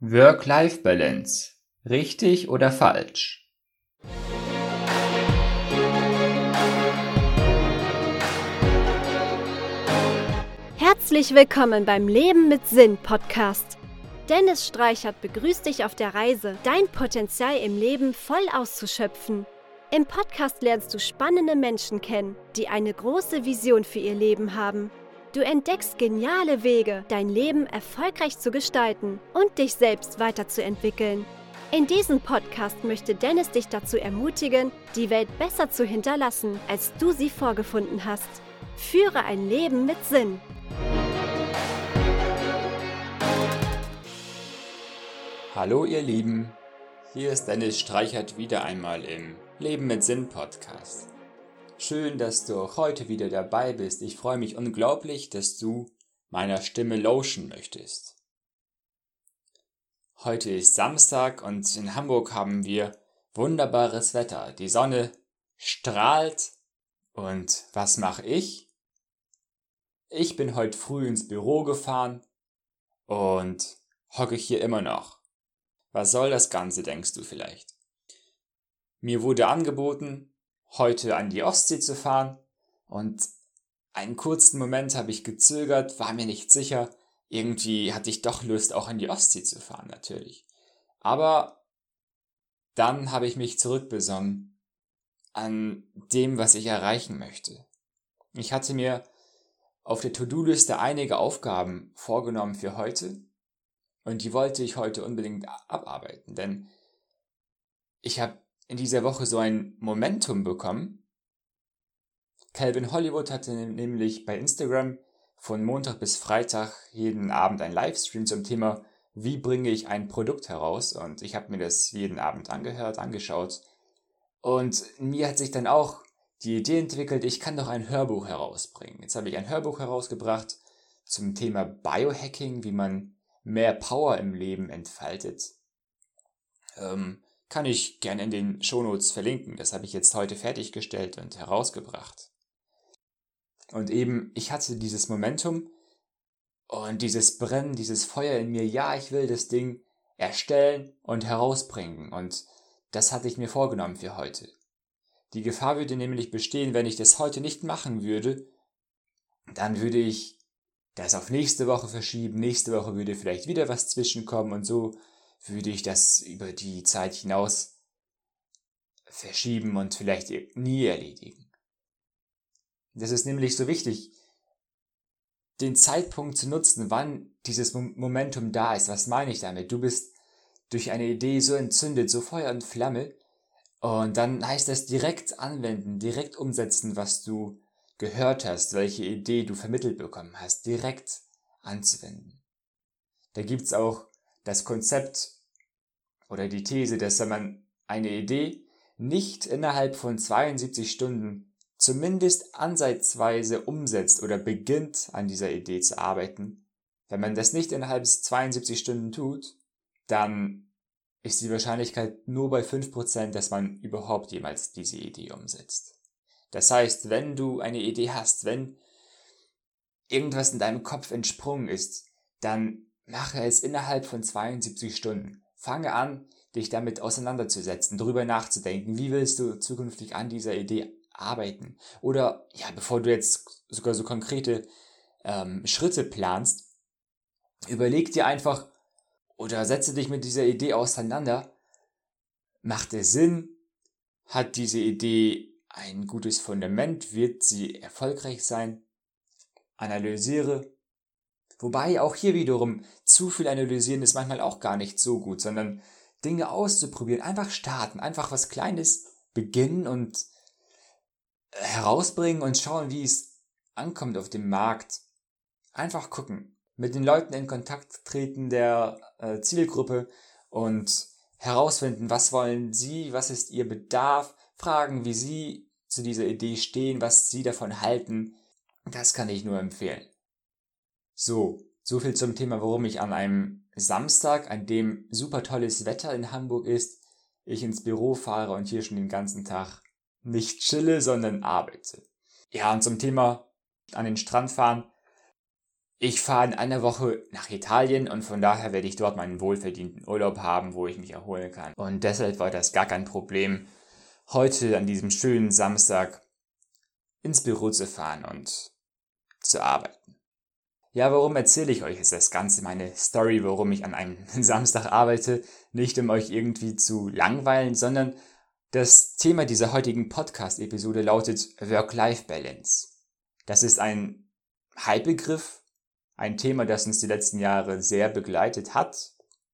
Work-Life-Balance. Richtig oder falsch? Herzlich willkommen beim Leben mit Sinn Podcast. Dennis Streichert begrüßt dich auf der Reise, dein Potenzial im Leben voll auszuschöpfen. Im Podcast lernst du spannende Menschen kennen, die eine große Vision für ihr Leben haben Du entdeckst geniale Wege, dein Leben erfolgreich zu gestalten und dich selbst weiterzuentwickeln. In diesem Podcast möchte Dennis dich dazu ermutigen, die Welt besser zu hinterlassen, als du sie vorgefunden hast. Führe ein Leben mit Sinn. Hallo ihr Lieben, hier ist Dennis Streichert wieder einmal im Leben mit Sinn Podcast. Schön, dass du auch heute wieder dabei bist. Ich freue mich unglaublich, dass du meiner Stimme lauschen möchtest. Heute ist Samstag und in Hamburg haben wir wunderbares Wetter. Die Sonne strahlt und was mache ich? Ich bin heute früh ins Büro gefahren und hocke hier immer noch. Was soll das Ganze, denkst du vielleicht? Mir wurde angeboten, heute an die Ostsee zu fahren und einen kurzen Moment habe ich gezögert, war mir nicht sicher. Irgendwie hatte ich doch Lust, auch an die Ostsee zu fahren, natürlich. Aber dann habe ich mich zurückbesonnen an dem, was ich erreichen möchte. Ich hatte mir auf der To-Do-Liste einige Aufgaben vorgenommen für heute und die wollte ich heute unbedingt abarbeiten, denn ich habe in dieser Woche so ein Momentum bekommen. Calvin Hollywood hatte nämlich bei Instagram von Montag bis Freitag jeden Abend ein Livestream zum Thema, wie bringe ich ein Produkt heraus. Und ich habe mir das jeden Abend angehört, angeschaut. Und mir hat sich dann auch die Idee entwickelt, ich kann doch ein Hörbuch herausbringen. Jetzt habe ich ein Hörbuch herausgebracht zum Thema Biohacking, wie man mehr Power im Leben entfaltet. Ähm, kann ich gerne in den Shownotes verlinken. Das habe ich jetzt heute fertiggestellt und herausgebracht. Und eben, ich hatte dieses Momentum und dieses Brennen, dieses Feuer in mir, ja, ich will das Ding erstellen und herausbringen. Und das hatte ich mir vorgenommen für heute. Die Gefahr würde nämlich bestehen, wenn ich das heute nicht machen würde, dann würde ich das auf nächste Woche verschieben, nächste Woche würde vielleicht wieder was zwischenkommen und so würde ich das über die Zeit hinaus verschieben und vielleicht nie erledigen. Das ist nämlich so wichtig, den Zeitpunkt zu nutzen, wann dieses Momentum da ist. Was meine ich damit? Du bist durch eine Idee so entzündet, so Feuer und Flamme, und dann heißt das direkt anwenden, direkt umsetzen, was du gehört hast, welche Idee du vermittelt bekommen hast, direkt anzuwenden. Da gibt's auch das Konzept oder die These, dass wenn man eine Idee nicht innerhalb von 72 Stunden zumindest ansatzweise umsetzt oder beginnt an dieser Idee zu arbeiten, wenn man das nicht innerhalb 72 Stunden tut, dann ist die Wahrscheinlichkeit nur bei 5%, dass man überhaupt jemals diese Idee umsetzt. Das heißt, wenn du eine Idee hast, wenn irgendwas in deinem Kopf entsprungen ist, dann Mache es innerhalb von 72 Stunden. Fange an, dich damit auseinanderzusetzen, darüber nachzudenken, wie willst du zukünftig an dieser Idee arbeiten. Oder ja, bevor du jetzt sogar so konkrete ähm, Schritte planst, überleg dir einfach oder setze dich mit dieser Idee auseinander. Macht es Sinn? Hat diese Idee ein gutes Fundament? Wird sie erfolgreich sein? Analysiere Wobei auch hier wiederum zu viel analysieren ist manchmal auch gar nicht so gut, sondern Dinge auszuprobieren, einfach starten, einfach was Kleines beginnen und herausbringen und schauen, wie es ankommt auf dem Markt. Einfach gucken, mit den Leuten in Kontakt treten der äh, Zielgruppe und herausfinden, was wollen sie, was ist ihr Bedarf, fragen, wie sie zu dieser Idee stehen, was sie davon halten. Das kann ich nur empfehlen. So, so viel zum Thema, warum ich an einem Samstag, an dem super tolles Wetter in Hamburg ist, ich ins Büro fahre und hier schon den ganzen Tag nicht chille, sondern arbeite. Ja, und zum Thema an den Strand fahren. ich fahre in einer Woche nach Italien und von daher werde ich dort meinen wohlverdienten Urlaub haben, wo ich mich erholen kann. Und deshalb war das gar kein Problem, heute an diesem schönen Samstag ins Büro zu fahren und zu arbeiten. Ja, warum erzähle ich euch jetzt das Ganze, meine Story, warum ich an einem Samstag arbeite? Nicht um euch irgendwie zu langweilen, sondern das Thema dieser heutigen Podcast-Episode lautet Work-Life-Balance. Das ist ein Halbbegriff, ein Thema, das uns die letzten Jahre sehr begleitet hat,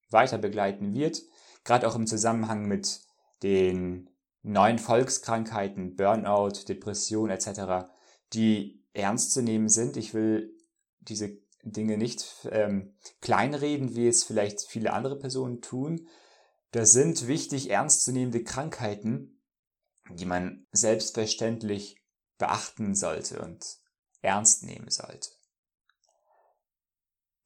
weiter begleiten wird, gerade auch im Zusammenhang mit den neuen Volkskrankheiten, Burnout, Depression etc., die ernst zu nehmen sind. Ich will diese Dinge nicht ähm, kleinreden, wie es vielleicht viele andere Personen tun. Das sind wichtig ernstzunehmende Krankheiten, die man selbstverständlich beachten sollte und ernst nehmen sollte.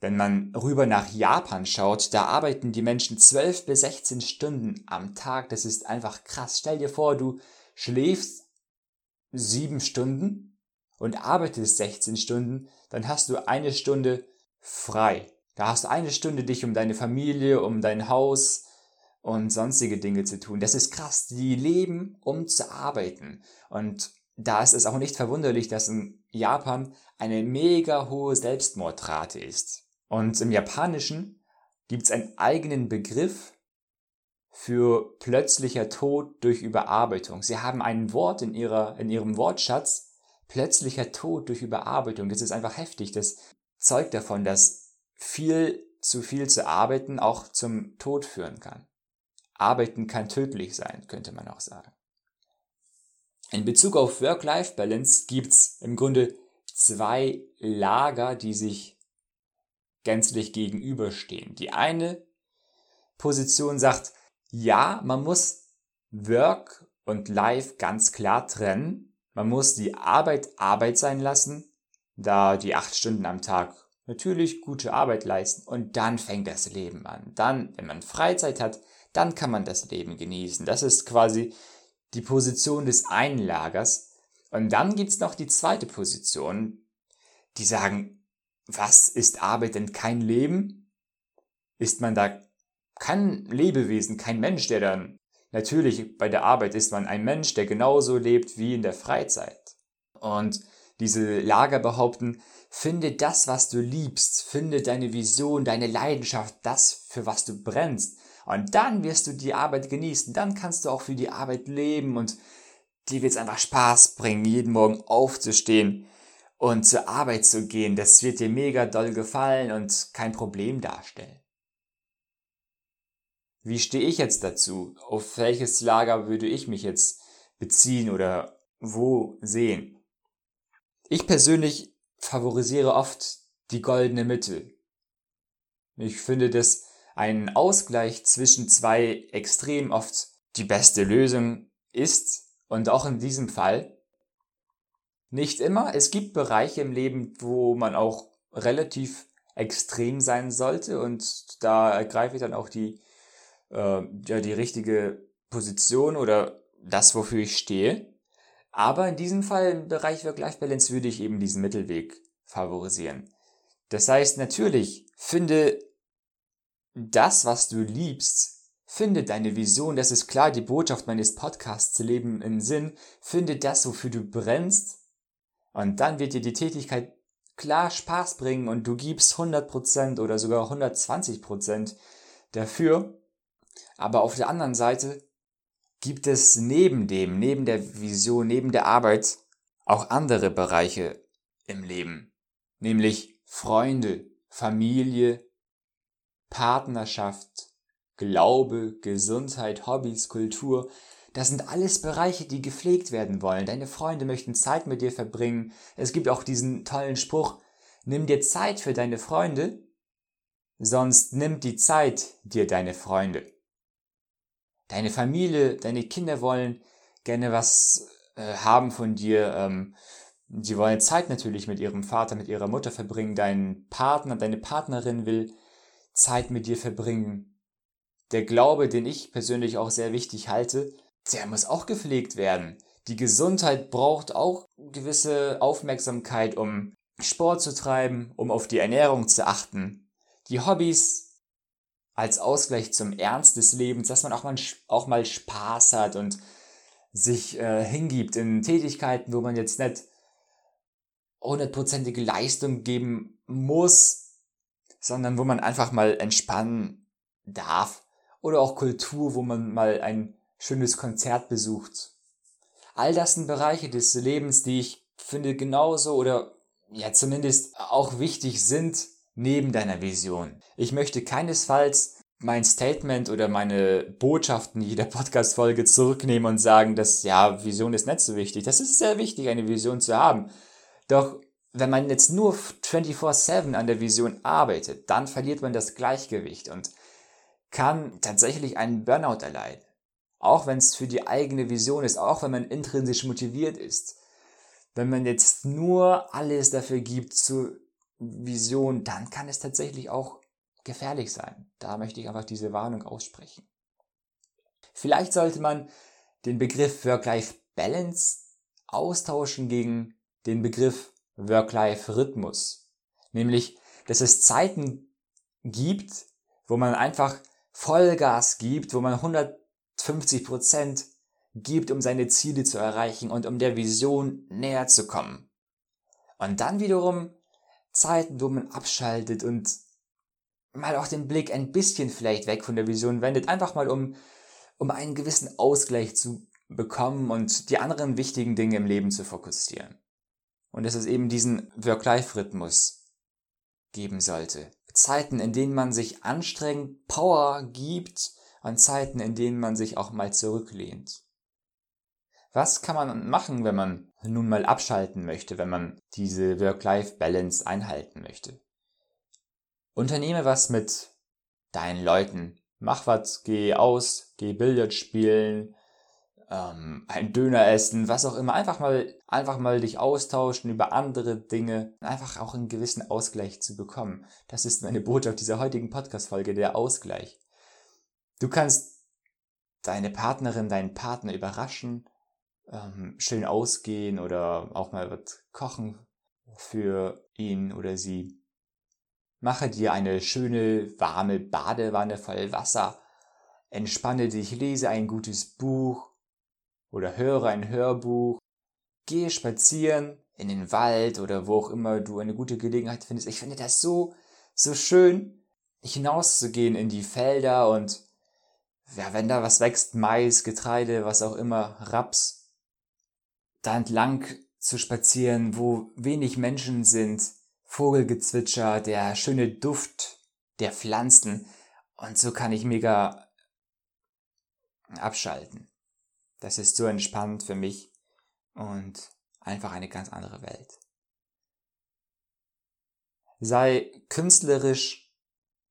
Wenn man rüber nach Japan schaut, da arbeiten die Menschen 12 bis 16 Stunden am Tag. Das ist einfach krass. Stell dir vor, du schläfst sieben Stunden und arbeitest 16 Stunden, dann hast du eine Stunde frei. Da hast du eine Stunde dich um deine Familie, um dein Haus und sonstige Dinge zu tun. Das ist krass. Die leben, um zu arbeiten. Und da ist es auch nicht verwunderlich, dass in Japan eine mega hohe Selbstmordrate ist. Und im Japanischen gibt es einen eigenen Begriff für plötzlicher Tod durch Überarbeitung. Sie haben ein Wort in, ihrer, in ihrem Wortschatz, plötzlicher Tod durch Überarbeitung. Das ist einfach heftig. Das zeugt davon, dass viel zu viel zu arbeiten auch zum Tod führen kann. Arbeiten kann tödlich sein, könnte man auch sagen. In Bezug auf Work-Life-Balance gibt's im Grunde zwei Lager, die sich gänzlich gegenüberstehen. Die eine Position sagt, ja, man muss Work und Life ganz klar trennen. Man muss die Arbeit Arbeit sein lassen, da die acht Stunden am Tag natürlich gute Arbeit leisten und dann fängt das Leben an. Dann, wenn man Freizeit hat, dann kann man das Leben genießen. Das ist quasi die Position des einen Lagers. Und dann gibt's noch die zweite Position, die sagen, was ist Arbeit denn kein Leben? Ist man da kein Lebewesen, kein Mensch, der dann natürlich bei der Arbeit ist man ein Mensch, der genauso lebt wie in der Freizeit. Und diese Lager behaupten, finde das, was du liebst, finde deine Vision, deine Leidenschaft, das, für was du brennst. Und dann wirst du die Arbeit genießen, dann kannst du auch für die Arbeit leben und dir wird es einfach Spaß bringen, jeden Morgen aufzustehen und zur Arbeit zu gehen, das wird dir mega doll gefallen und kein Problem darstellen. Wie stehe ich jetzt dazu? Auf welches Lager würde ich mich jetzt beziehen oder wo sehen? Ich persönlich favorisiere oft die goldene Mitte. Ich finde, dass ein Ausgleich zwischen zwei Extremen oft die beste Lösung ist und auch in diesem Fall nicht immer. Es gibt Bereiche im Leben, wo man auch relativ extrem sein sollte und da ergreife ich dann auch die, äh, ja, die richtige Position oder das, wofür ich stehe. Aber in diesem Fall im Bereich Work-Life-Balance würde ich eben diesen Mittelweg favorisieren. Das heißt, natürlich, finde das, was du liebst, finde deine Vision, das ist klar die Botschaft meines Podcasts Leben im Sinn, finde das, wofür du brennst und dann wird dir die Tätigkeit klar Spaß bringen und du gibst 100% oder sogar 120% dafür. Aber auf der anderen Seite gibt es neben dem, neben der Vision, neben der Arbeit auch andere Bereiche im Leben. Nämlich Freunde, Familie, Partnerschaft, Glaube, Gesundheit, Hobbys, Kultur. Das sind alles Bereiche, die gepflegt werden wollen. Deine Freunde möchten Zeit mit dir verbringen. Es gibt auch diesen tollen Spruch, nimm dir Zeit für deine Freunde, sonst nimmt die Zeit dir deine Freunde. Deine Familie, deine Kinder wollen gerne was äh, haben von dir. Ähm, sie wollen Zeit natürlich mit ihrem Vater, mit ihrer Mutter verbringen. Dein Partner, deine Partnerin will Zeit mit dir verbringen. Der Glaube, den ich persönlich auch sehr wichtig halte, der muss auch gepflegt werden. Die Gesundheit braucht auch gewisse Aufmerksamkeit, um Sport zu treiben, um auf die Ernährung zu achten, die Hobbys als Ausgleich zum Ernst des Lebens, dass man auch mal, auch mal Spaß hat und sich äh, hingibt in Tätigkeiten, wo man jetzt nicht hundertprozentige Leistung geben muss, sondern wo man einfach mal entspannen darf. Oder auch Kultur, wo man mal ein schönes Konzert besucht. All das sind Bereiche des Lebens, die ich finde genauso oder ja zumindest auch wichtig sind neben deiner Vision. Ich möchte keinesfalls mein Statement oder meine Botschaften jeder Podcast-Folge zurücknehmen und sagen, dass ja, Vision ist nicht so wichtig. Das ist sehr wichtig, eine Vision zu haben. Doch wenn man jetzt nur 24-7 an der Vision arbeitet, dann verliert man das Gleichgewicht und kann tatsächlich einen Burnout erleiden. Auch wenn es für die eigene Vision ist, auch wenn man intrinsisch motiviert ist. Wenn man jetzt nur alles dafür gibt zur Vision, dann kann es tatsächlich auch gefährlich sein. Da möchte ich einfach diese Warnung aussprechen. Vielleicht sollte man den Begriff Work-Life-Balance austauschen gegen den Begriff Work-Life-Rhythmus. Nämlich, dass es Zeiten gibt, wo man einfach Vollgas gibt, wo man 150 Prozent gibt, um seine Ziele zu erreichen und um der Vision näher zu kommen. Und dann wiederum Zeiten, wo man abschaltet und mal auch den Blick ein bisschen vielleicht weg von der Vision wendet, einfach mal um, um einen gewissen Ausgleich zu bekommen und die anderen wichtigen Dinge im Leben zu fokussieren. Und dass es eben diesen Work-Life-Rhythmus geben sollte. Zeiten, in denen man sich anstrengend Power gibt, an Zeiten, in denen man sich auch mal zurücklehnt. Was kann man machen, wenn man nun mal abschalten möchte, wenn man diese Work-Life-Balance einhalten möchte? Unternehme was mit deinen Leuten. Mach was, geh aus, geh Billard spielen, ähm, ein Döner essen, was auch immer. Einfach mal, einfach mal dich austauschen über andere Dinge. Einfach auch einen gewissen Ausgleich zu bekommen. Das ist meine Botschaft dieser heutigen Podcast-Folge, der Ausgleich. Du kannst deine Partnerin, deinen Partner überraschen, ähm, schön ausgehen oder auch mal was kochen für ihn oder sie. Mache dir eine schöne, warme Badewanne voll Wasser. Entspanne dich, lese ein gutes Buch oder höre ein Hörbuch. Gehe spazieren in den Wald oder wo auch immer du eine gute Gelegenheit findest. Ich finde das so, so schön, hinauszugehen in die Felder und ja, wenn da was wächst, Mais, Getreide, was auch immer, Raps, da entlang zu spazieren, wo wenig Menschen sind, Vogelgezwitscher, der schöne Duft der Pflanzen und so kann ich mega abschalten. Das ist so entspannt für mich und einfach eine ganz andere Welt. Sei künstlerisch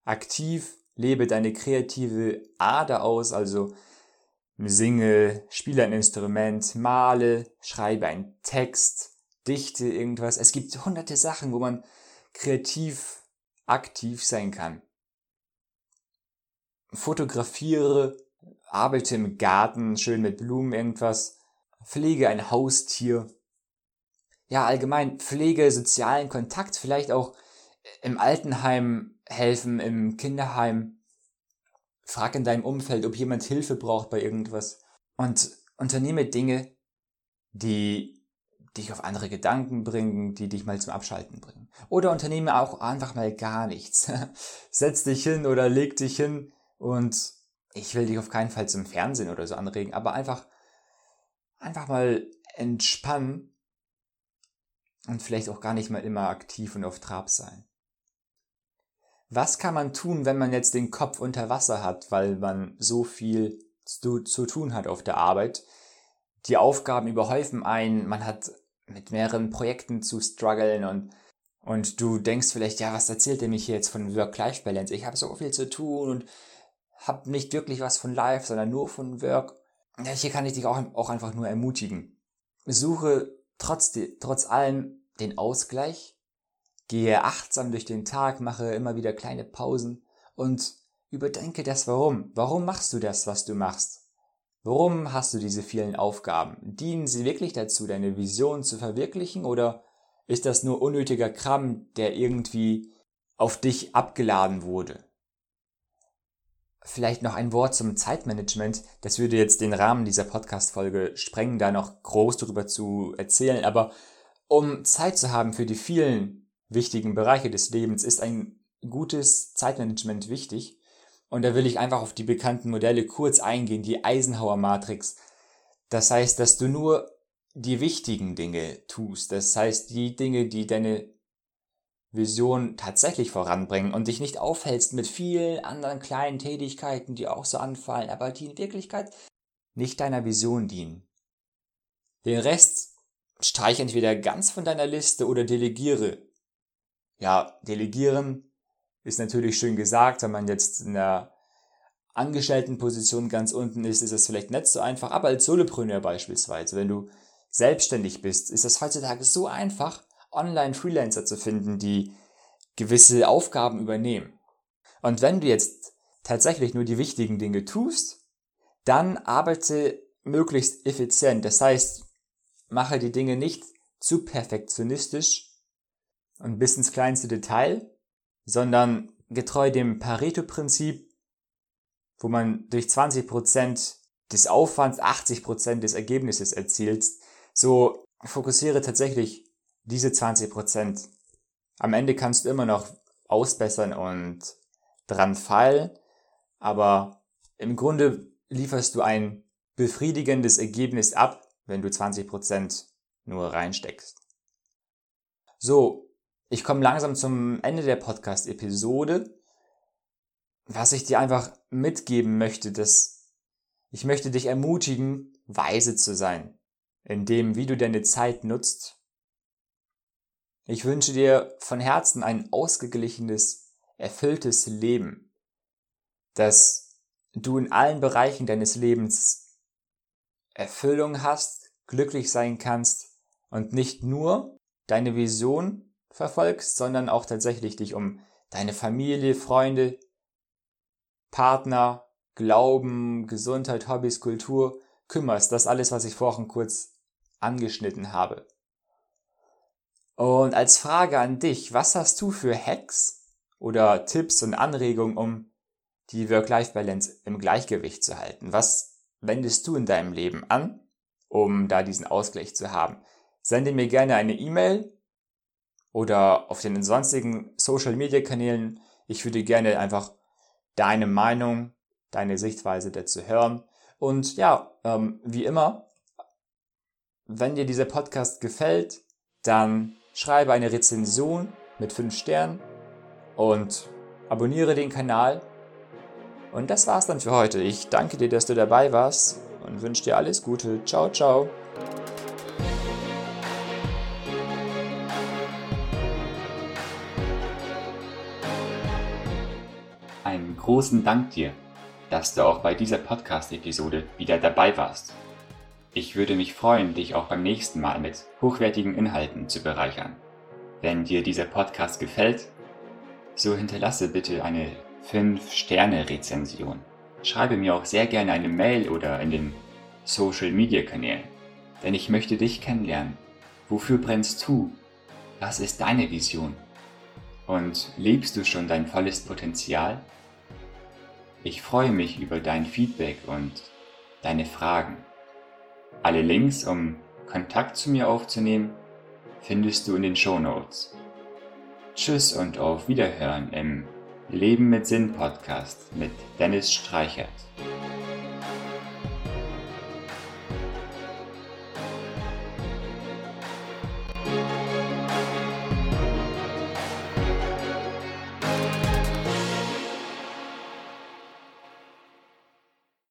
aktiv, lebe deine kreative Ader aus, also singe, spiele ein Instrument, male, schreibe einen Text, dichte irgendwas. Es gibt hunderte Sachen, wo man kreativ aktiv sein kann. Fotografiere, arbeite im Garten, schön mit Blumen irgendwas, pflege ein Haustier. Ja, allgemein pflege sozialen Kontakt, vielleicht auch im Altenheim helfen, im Kinderheim. Frag in deinem Umfeld, ob jemand Hilfe braucht bei irgendwas. Und unternehme Dinge, die dich auf andere Gedanken bringen, die dich mal zum Abschalten bringen. Oder unternehme auch einfach mal gar nichts. Setz dich hin oder leg dich hin und ich will dich auf keinen Fall zum Fernsehen oder so anregen, aber einfach, einfach mal entspannen und vielleicht auch gar nicht mal immer aktiv und auf Trab sein. Was kann man tun, wenn man jetzt den Kopf unter Wasser hat, weil man so viel zu, zu tun hat auf der Arbeit? Die Aufgaben überhäufen ein, man hat mit mehreren Projekten zu strugglen und, und du denkst vielleicht, ja, was erzählt der mich hier jetzt von Work-Life-Balance? Ich habe so viel zu tun und habe nicht wirklich was von Life, sondern nur von Work. Ja, hier kann ich dich auch, auch einfach nur ermutigen. Suche trotz, trotz allem den Ausgleich, gehe achtsam durch den Tag, mache immer wieder kleine Pausen und überdenke das Warum. Warum machst du das, was du machst? Warum hast du diese vielen Aufgaben? Dienen sie wirklich dazu, deine Vision zu verwirklichen oder ist das nur unnötiger Kram, der irgendwie auf dich abgeladen wurde? Vielleicht noch ein Wort zum Zeitmanagement. Das würde jetzt den Rahmen dieser Podcast-Folge sprengen, da noch groß darüber zu erzählen. Aber um Zeit zu haben für die vielen wichtigen Bereiche des Lebens, ist ein gutes Zeitmanagement wichtig. Und da will ich einfach auf die bekannten Modelle kurz eingehen, die Eisenhower Matrix. Das heißt, dass du nur die wichtigen Dinge tust. Das heißt, die Dinge, die deine Vision tatsächlich voranbringen und dich nicht aufhältst mit vielen anderen kleinen Tätigkeiten, die auch so anfallen, aber die in Wirklichkeit nicht deiner Vision dienen. Den Rest streich entweder ganz von deiner Liste oder delegiere. Ja, delegieren ist natürlich schön gesagt, wenn man jetzt in der Angestelltenposition ganz unten ist, ist es vielleicht nicht so einfach, aber als Solopreneur beispielsweise, wenn du selbstständig bist, ist es heutzutage so einfach, Online-Freelancer zu finden, die gewisse Aufgaben übernehmen. Und wenn du jetzt tatsächlich nur die wichtigen Dinge tust, dann arbeite möglichst effizient. Das heißt, mache die Dinge nicht zu perfektionistisch und bis ins kleinste Detail, sondern getreu dem Pareto-Prinzip, wo man durch 20% des Aufwands 80% des Ergebnisses erzielt, so fokussiere tatsächlich diese 20 Prozent. Am Ende kannst du immer noch ausbessern und dran feilen, aber im Grunde lieferst du ein befriedigendes Ergebnis ab, wenn du 20 Prozent nur reinsteckst. So, ich komme langsam zum Ende der Podcast-Episode. Was ich dir einfach mitgeben möchte, dass ich möchte dich ermutigen, weise zu sein, in dem, wie du deine Zeit nutzt ich wünsche dir von Herzen ein ausgeglichenes, erfülltes Leben, dass du in allen Bereichen deines Lebens Erfüllung hast, glücklich sein kannst und nicht nur deine Vision verfolgst, sondern auch tatsächlich dich um deine Familie, Freunde, Partner, Glauben, Gesundheit, Hobbys, Kultur kümmerst. Das alles, was ich vorhin kurz angeschnitten habe. Und als Frage an dich, was hast du für Hacks oder Tipps und Anregungen, um die Work-Life-Balance im Gleichgewicht zu halten? Was wendest du in deinem Leben an, um da diesen Ausgleich zu haben? Sende mir gerne eine E-Mail oder auf den sonstigen Social-Media-Kanälen. Ich würde gerne einfach deine Meinung, deine Sichtweise dazu hören. Und ja, ähm, wie immer, wenn dir dieser Podcast gefällt, dann schreibe eine Rezension mit 5 Sternen und abonniere den Kanal. Und das war's dann für heute. Ich danke dir, dass du dabei warst und wünsche dir alles Gute. Ciao, ciao. Großen Dank dir, dass du auch bei dieser Podcast-Episode wieder dabei warst. Ich würde mich freuen, dich auch beim nächsten Mal mit hochwertigen Inhalten zu bereichern. Wenn dir dieser Podcast gefällt, so hinterlasse bitte eine 5-Sterne-Rezension. Schreibe mir auch sehr gerne eine Mail oder in den Social-Media-Kanälen, denn ich möchte dich kennenlernen. Wofür brennst du? Was ist deine Vision? Und lebst du schon dein volles Potenzial? Ich freue mich über dein Feedback und deine Fragen. Alle Links, um Kontakt zu mir aufzunehmen, findest du in den Show Notes. Tschüss und auf Wiederhören im Leben mit Sinn Podcast mit Dennis Streichert.